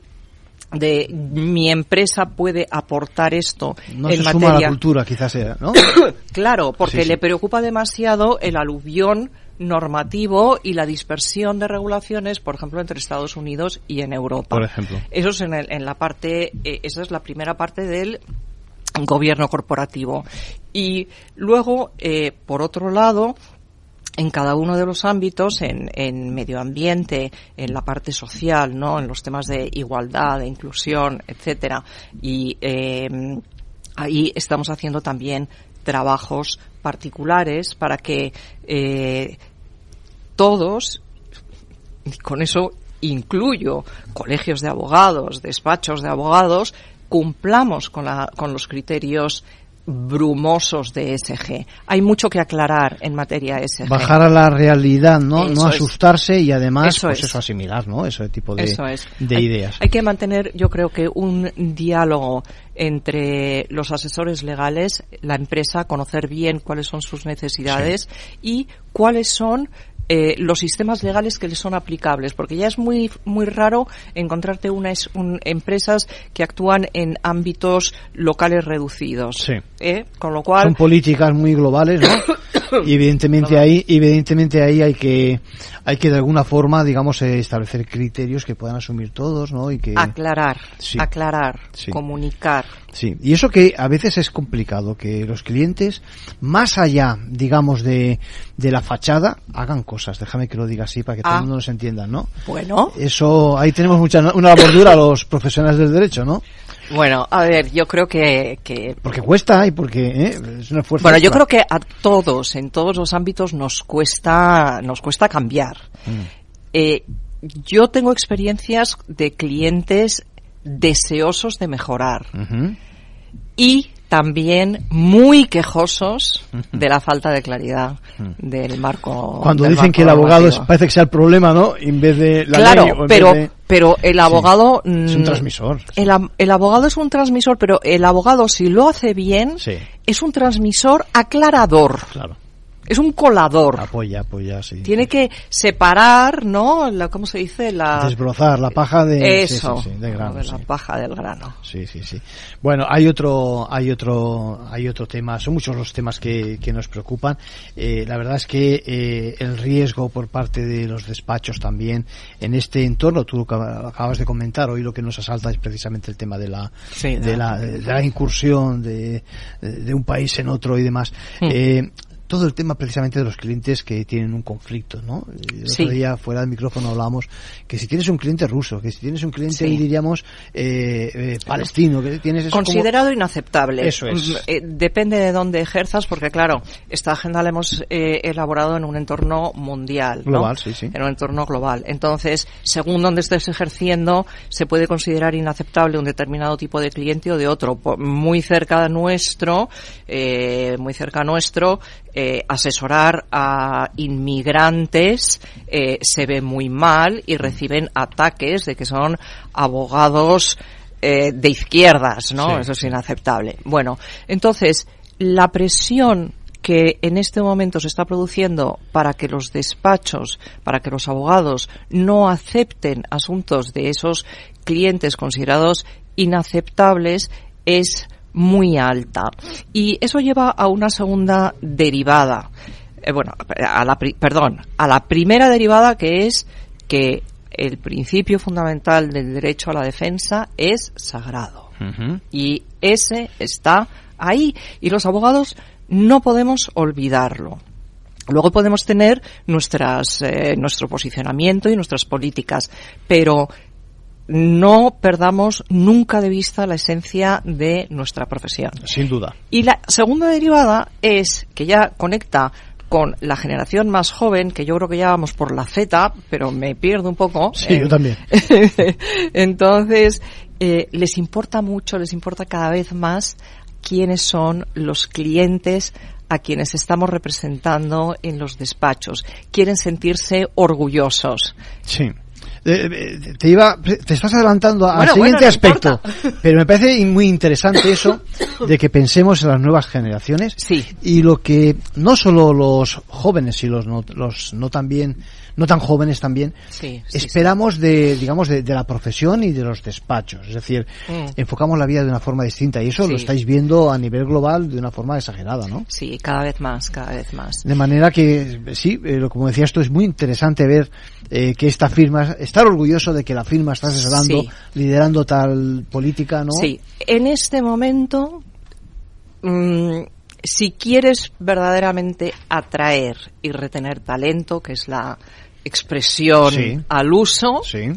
de mi empresa puede aportar esto no en se materia suma a la cultura quizás sea no claro porque Sí, sí. le preocupa demasiado el aluvión normativo y la dispersión de regulaciones, por ejemplo, entre Estados Unidos y en Europa. por ejemplo Eso es en, el- en la parte, eh, esa es la primera parte del gobierno corporativo. Y luego, eh, por otro lado, en cada uno de los ámbitos, en, en medio ambiente, en la parte social, ¿no? En los temas de igualdad, de inclusión, etcétera. Y eh, ahí estamos haciendo también trabajos particulares para que eh, todos, y con eso incluyo colegios de abogados, despachos de abogados, cumplamos con, la, con los criterios brumosos de ESG. Hay mucho que aclarar en materia ESG. Bajar a la realidad, ¿no? Eso no es. asustarse y además, Eso pues es. eso, asimilar, ¿no? Ese tipo de, Eso es. de Hay- ideas. Hay que mantener, yo creo que un diálogo entre los asesores legales, la empresa, conocer bien cuáles son sus necesidades y cuáles son eh, los sistemas legales que les son aplicables, porque ya es muy muy raro encontrarte unas un- empresas que actúan en ámbitos locales reducidos, Sí. ¿eh? con lo cual Son políticas muy globales, ¿no? y evidentemente ahí, evidentemente ahí hay que, hay que de alguna forma, digamos, eh, establecer criterios que puedan asumir todos, ¿no? Y que, aclarar, Sí. aclarar, Sí. comunicar. Sí, y eso que a veces es complicado, que los clientes, más allá, digamos, de, de la fachada, hagan cosas. Déjame que lo diga así para que todo Ah. el mundo nos entienda, ¿no? Bueno. Eso, ahí tenemos mucha, una labor dura a los profesionales del derecho, ¿no? Bueno, a ver, yo creo que, que Porque cuesta y porque ¿eh? es un esfuerzo. Bueno, yo creo que a todos, en todos los ámbitos, nos cuesta, nos cuesta cambiar. Eh, yo tengo experiencias de clientes deseosos de mejorar. Y también muy quejosos de la falta de claridad del marco. Cuando del dicen marco que el abogado es- parece que sea el problema, ¿no? En vez de la claro, ley o pero, de- pero el abogado Es un mm, transmisor. El, abogado es un transmisor, pero el abogado si lo hace bien Sí, es un transmisor aclarador. claro. Es un colador. Apoya, apoya, sí. Tiene que separar, ¿no? La, ¿Cómo se dice? La... Desbrozar la paja de, Eso. sí, sí, sí, de grano, de la sí. paja del grano. Sí, sí, sí. Bueno, hay otro, hay otro, hay otro tema. Son muchos los temas que, que nos preocupan. Eh, la verdad es que eh, el riesgo por parte de los despachos también en este entorno, tú lo acabas de comentar hoy, lo que nos asalta es precisamente el tema de la, Sí, de de- la, de la incursión de, de un país en otro y demás. Mm. Eh, todo el tema precisamente de los clientes que tienen un conflicto, ¿no? El Sí. otro día fuera del micrófono hablábamos que si tienes un cliente ruso, que si tienes un cliente, Sí. diríamos, eh, eh, palestino, que tienes eso como- Considerado inaceptable. Eso es. Mm, eh, depende de dónde ejerzas, porque claro, esta agenda la hemos eh, elaborado en un entorno mundial. ¿no? Global, sí, sí. En un entorno global. Entonces, según donde estés ejerciendo, se puede considerar inaceptable un determinado tipo de cliente o de otro. Muy cerca nuestro, muy cerca nuestro, eh, asesorar a inmigrantes eh, se ve muy mal y reciben ataques de que son abogados eh, de izquierdas, ¿no? Sí, Eso es inaceptable. Bueno, entonces, la presión que en este momento se está produciendo para que los despachos, para que los abogados no acepten asuntos de esos clientes considerados inaceptables es muy alta. Y eso lleva a una segunda derivada. Eh, bueno, a la, perdón, a la primera derivada que es que el principio fundamental del derecho a la defensa es sagrado. Y ese está ahí. Y los abogados no podemos olvidarlo. Luego podemos tener nuestras, eh, nuestro posicionamiento y nuestras políticas, pero no perdamos nunca de vista la esencia de nuestra profesión. Sin duda. Y la segunda derivada es que ya conecta con la generación más joven, que yo creo que ya vamos por la Z, pero me pierdo un poco. Sí, Eh, yo también. Entonces, eh, les importa mucho, les importa cada vez más quiénes son los clientes a quienes estamos representando en los despachos. Quieren sentirse orgullosos. Sí. Eh, eh, te iba, te estás adelantando al Bueno, siguiente bueno, no aspecto, pero me parece muy interesante eso de que pensemos en las nuevas generaciones Sí. y lo que no solo los jóvenes y los no, los no tan bien, no tan jóvenes también Sí, sí, esperamos de digamos de, de la profesión y de los despachos, es decir, Mm. enfocamos la vida de una forma distinta y eso lo estáis viendo a nivel global de una forma exagerada, ¿no? Sí, cada vez más, cada vez más. De manera que, sí, eh, como decías tú, es muy interesante ver eh, que esta firma, estar orgulloso de que la firma está asesorando, Sí. liderando tal política, ¿no? Sí, en este momento, mm, si quieres verdaderamente atraer y retener talento, que es la expresión Sí. al uso, Sí.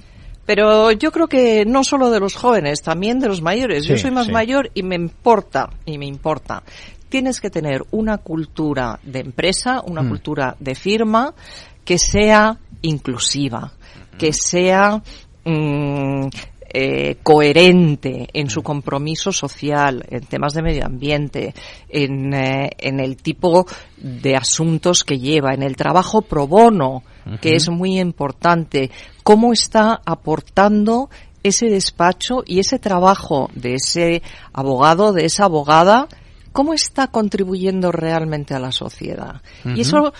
pero yo creo que no solo de los jóvenes, también de los mayores. yo soy más sí. mayor y me importa, y me importa. Tienes que tener una cultura de empresa, una Mm. cultura de firma que sea inclusiva, que sea mm, eh, coherente en su compromiso social, en temas de medio ambiente, en, eh, en el tipo de asuntos que lleva, en el trabajo pro bono, que es muy importante, cómo está aportando ese despacho y ese trabajo de ese abogado, de esa abogada, cómo está contribuyendo realmente a la sociedad. Y eso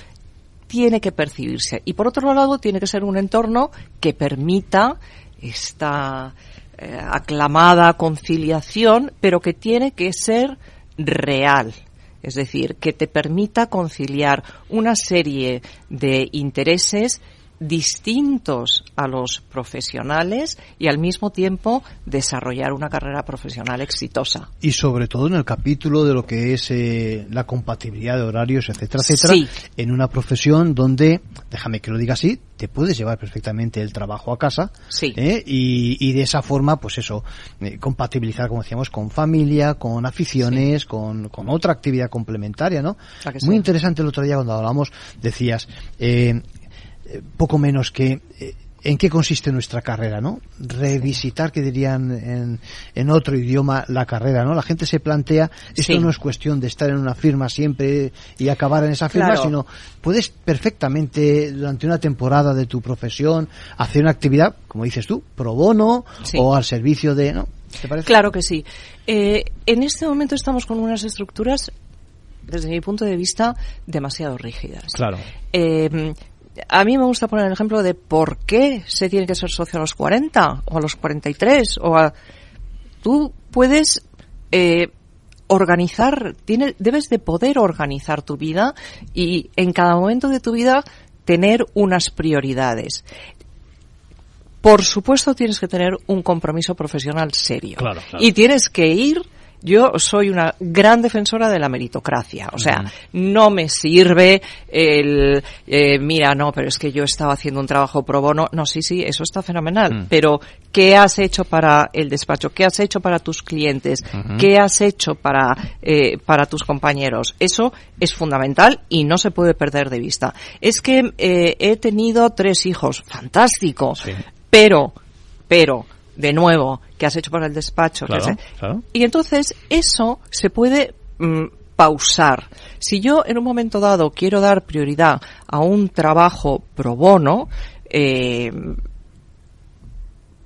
tiene que percibirse. Y por otro lado, tiene que ser un entorno que permita esta eh, aclamada conciliación, pero que tiene que ser real. Es decir, que te permita conciliar una serie de intereses distintos a los profesionales y al mismo tiempo desarrollar una carrera profesional exitosa. Y sobre todo en el capítulo de lo que es eh, la compatibilidad de horarios, etcétera, etcétera, en una profesión donde, déjame que lo diga así, te puedes llevar perfectamente el trabajo a casa ¿eh? y, de esa forma, pues eso, eh, compatibilizar, como decíamos, con familia, con aficiones, con, con, otra actividad complementaria, ¿no? Muy interesante el otro día cuando hablamos, decías, poco menos que eh, en qué consiste nuestra carrera, ¿no? Revisitar, que dirían en, en, otro idioma, la carrera, ¿no? La gente se plantea, esto no es cuestión de estar en una firma siempre y acabar en esa firma, sino puedes perfectamente durante una temporada de tu profesión hacer una actividad, como dices tú, pro bono o al servicio de, ¿no? ¿Te parece? Claro que sí. Eh, en este momento estamos con unas estructuras desde mi punto de vista, demasiado rígidas. Claro. Eh, a mí me gusta poner el ejemplo de por qué se tiene que ser socio a los 40 o a los 43 o a... Tú puedes eh, organizar, tienes, debes de poder organizar tu vida y en cada momento de tu vida tener unas prioridades. Por supuesto tienes que tener un compromiso profesional serio. Y tienes que ir yo soy una gran defensora de la meritocracia. O sea, no me sirve el, eh, mira, no, pero es que yo estaba haciendo un trabajo pro bono. No, sí, sí, eso está fenomenal. Mm. Pero, ¿qué has hecho para el despacho? ¿Qué has hecho para tus clientes? ¿Qué has hecho para, eh, para tus compañeros? Eso es fundamental y no se puede perder de vista. Es que eh, he tenido tres hijos. Fantástico. Pero, pero, de nuevo, que has hecho para el despacho. Y entonces eso se puede mm, pausar. Si yo en un momento dado quiero dar prioridad a un trabajo pro bono, eh,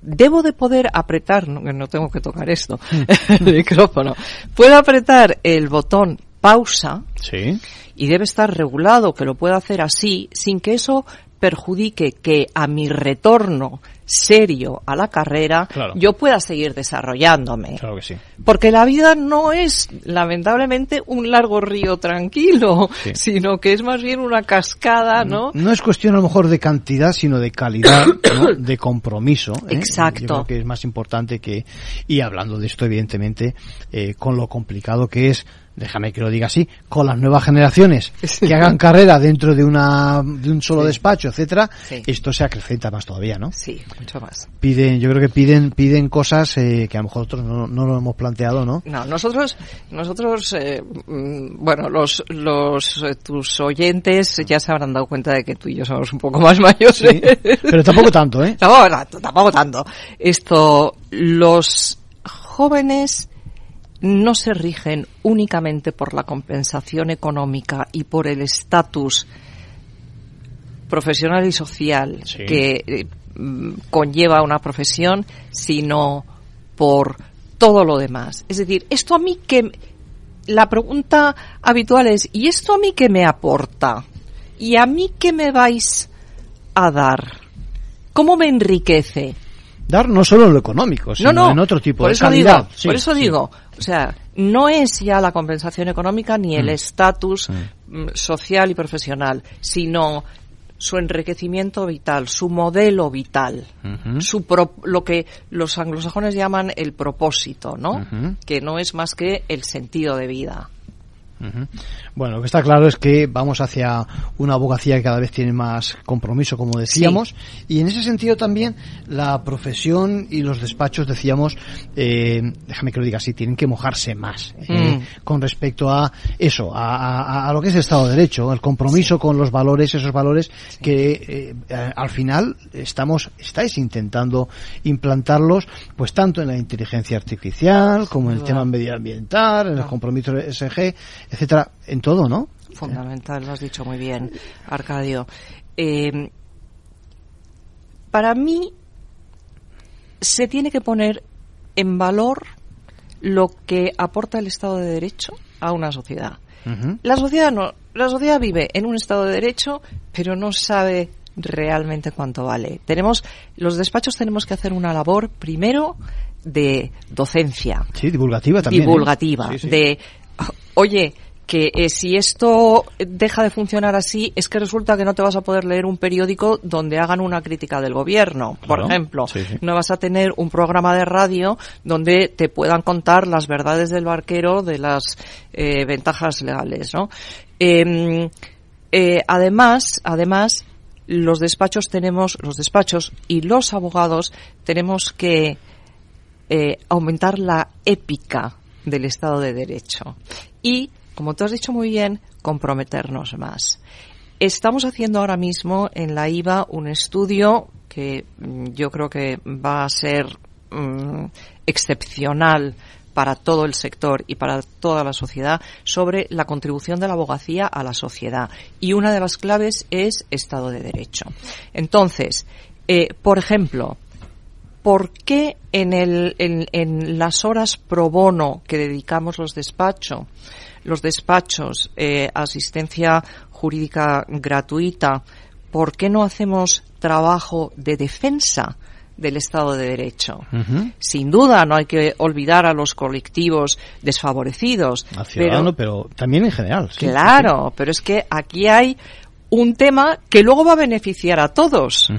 debo de poder apretar, no, no tengo que tocar esto, el micrófono, puedo apretar el botón pausa sí. y debe estar regulado que lo pueda hacer así sin que eso perjudique que a mi retorno serio a la carrera yo pueda seguir desarrollándome. Claro que sí. Porque la vida no es, lamentablemente, un largo río tranquilo, sino que es más bien una cascada, ¿no? No es cuestión a lo mejor de cantidad, sino de calidad, de compromiso. ¿eh? Exacto. Yo creo que es más importante que, y hablando de esto, evidentemente, eh, con lo complicado que es déjame que lo diga así, con las nuevas generaciones que hagan carrera dentro de una de un solo despacho, etcétera, esto se acrecenta más todavía, ¿no? Sí, mucho más. Piden, yo creo que piden piden cosas eh, que a lo mejor otros no, no lo hemos planteado, ¿no? No, nosotros nosotros eh, mm, bueno, los los eh, tus oyentes ya se habrán dado cuenta de que tú y yo somos un poco más mayores. pero tampoco tanto, ¿eh? Tampoco, tampoco tanto. Esto los jóvenes no se rigen únicamente por la compensación económica y por el estatus profesional y social que eh, conlleva una profesión, sino por todo lo demás. Es decir, esto a mí que la pregunta habitual es ¿y esto a mí qué me aporta? ¿Y a mí qué me vais a dar? ¿Cómo me enriquece? Dar no solo lo económico, sino en otro tipo de calidad. por eso digo, o sea, no es ya la compensación económica ni el mm. estatus mm. Social y profesional, sino su enriquecimiento vital, su modelo vital, su lo que los anglosajones llaman el propósito, ¿no? Que no es más que el sentido de vida. Bueno, lo que está claro es que vamos hacia una abogacía que cada vez tiene más compromiso, como decíamos, y en ese sentido también la profesión y los despachos, decíamos, eh, déjame que lo diga así, tienen que mojarse más eh, mm. con respecto a eso, a, lo que es el Estado de Derecho, el compromiso con los valores, esos valores que eh, al final estamos, estáis intentando implantarlos, pues tanto en la inteligencia artificial como en el tema medioambiental, en el compromiso SG, etcétera, en todo, ¿no? Fundamental, lo has dicho muy bien, Arcadio. Eh, para mí se tiene que poner en valor lo que aporta el Estado de Derecho a una sociedad. La sociedad no, la sociedad vive en un Estado de Derecho, pero no sabe realmente cuánto vale. Tenemos, los despachos tenemos que hacer una labor primero de docencia. Sí, divulgativa también. ¿eh? Divulgativa. De, oye, que eh, si esto deja de funcionar así, es que resulta que no te vas a poder leer un periódico donde hagan una crítica del gobierno, por ejemplo. No vas a tener un programa de radio donde te puedan contar las verdades del barquero de las eh, ventajas legales, ¿no? Em, eh, además, además, los despachos tenemos, los despachos y los abogados tenemos que aumentar la épica del Estado de Derecho y como tú has dicho muy bien, comprometernos más. Estamos haciendo ahora mismo en la IVA un estudio que mm, yo creo que va a ser mm, excepcional para todo el sector y para toda la sociedad sobre la contribución de la abogacía a la sociedad. Y una de las claves es Estado de Derecho. Entonces, eh, por ejemplo, ¿por qué en, el, en, en, las horas pro bono que dedicamos los despachos los despachos, eh, asistencia jurídica gratuita, ¿por qué no hacemos trabajo de defensa? del Estado de Derecho. Sin duda, no hay que olvidar a los colectivos desfavorecidos. pero, pero también en general. claro, pero es que aquí hay un tema que luego va a beneficiar a todos.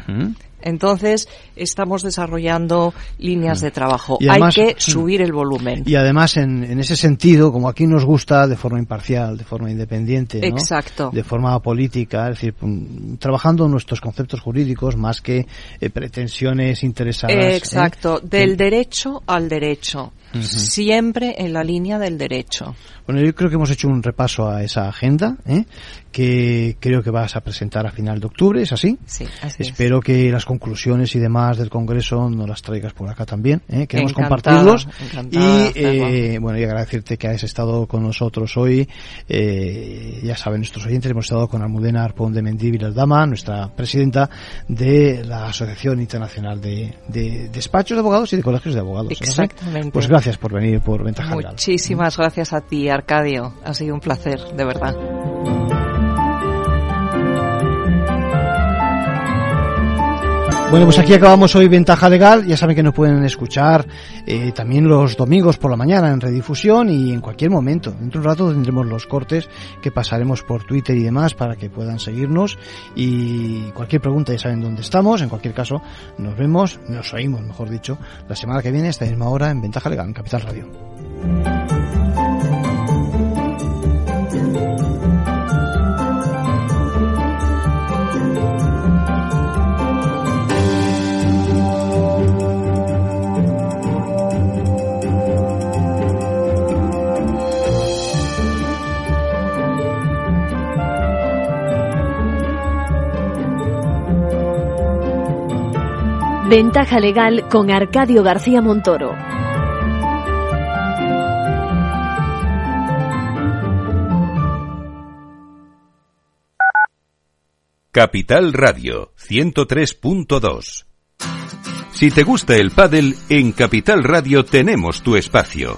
Entonces, estamos desarrollando líneas de trabajo. Hay que mm. subir el volumen. Y además, en, ese sentido, como aquí nos gusta, de forma imparcial, de forma independiente, Exacto. de forma política, es decir, mm, trabajando nuestros conceptos jurídicos más que eh, pretensiones interesadas. ¿eh? Exacto, del derecho al derecho. Siempre en la línea del derecho. Bueno, yo creo que hemos hecho un repaso a esa agenda, ¿eh? que creo que vas a presentar a final de octubre, ¿es así? Sí, así Espero que las conclusiones y demás del Congreso nos las traigas por acá también. ¿eh? Queremos compartirlos. y, eh, bueno, y agradecerte que hayas estado con nosotros hoy. Eh, ya saben nuestros oyentes, hemos estado con Almudena Arpón de Mendí Dama, nuestra presidenta de la Asociación Internacional de, Despachos de Abogados y de Colegios de Abogados. Exactamente. Pues gracias por venir por Ventaja Muchísimas gracias a ti, Arcadio. Ha sido un placer, de verdad. Bueno, pues aquí acabamos hoy Ventaja Legal. Ya saben que nos pueden escuchar eh, también los domingos por la mañana en redifusión y en cualquier momento. Dentro de un rato tendremos los cortes que pasaremos por Twitter y demás para que puedan seguirnos. Y cualquier pregunta ya saben dónde estamos. En cualquier caso, nos vemos, nos oímos, mejor dicho, la semana que viene a esta misma hora en Ventaja Legal, en Capital Radio. Ventaja legal con Arcadio García Montoro. Capital Radio 103.2 Si te gusta el pádel, en Capital Radio tenemos tu espacio.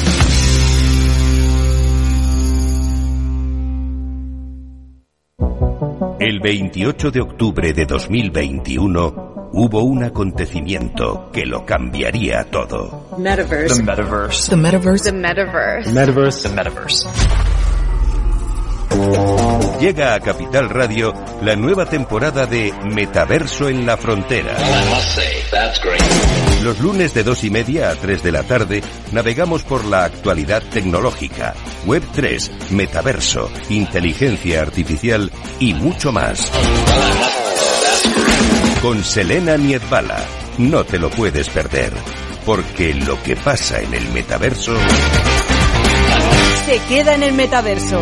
El 28 de octubre de 2021, hubo un acontecimiento que lo cambiaría todo. Metaverse. The metaverse. The metaverse. The metaverse. The metaverse. The metaverse. Llega a Capital Radio la nueva temporada de Metaverso en la Frontera. Los lunes de dos y media a tres de la tarde navegamos por la actualidad tecnológica, Web 3, Metaverso, inteligencia artificial y mucho más. Con Selena Niedbala. No te lo puedes perder, porque lo que pasa en el metaverso Se queda en el metaverso.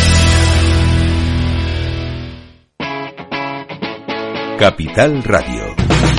Capital Radio.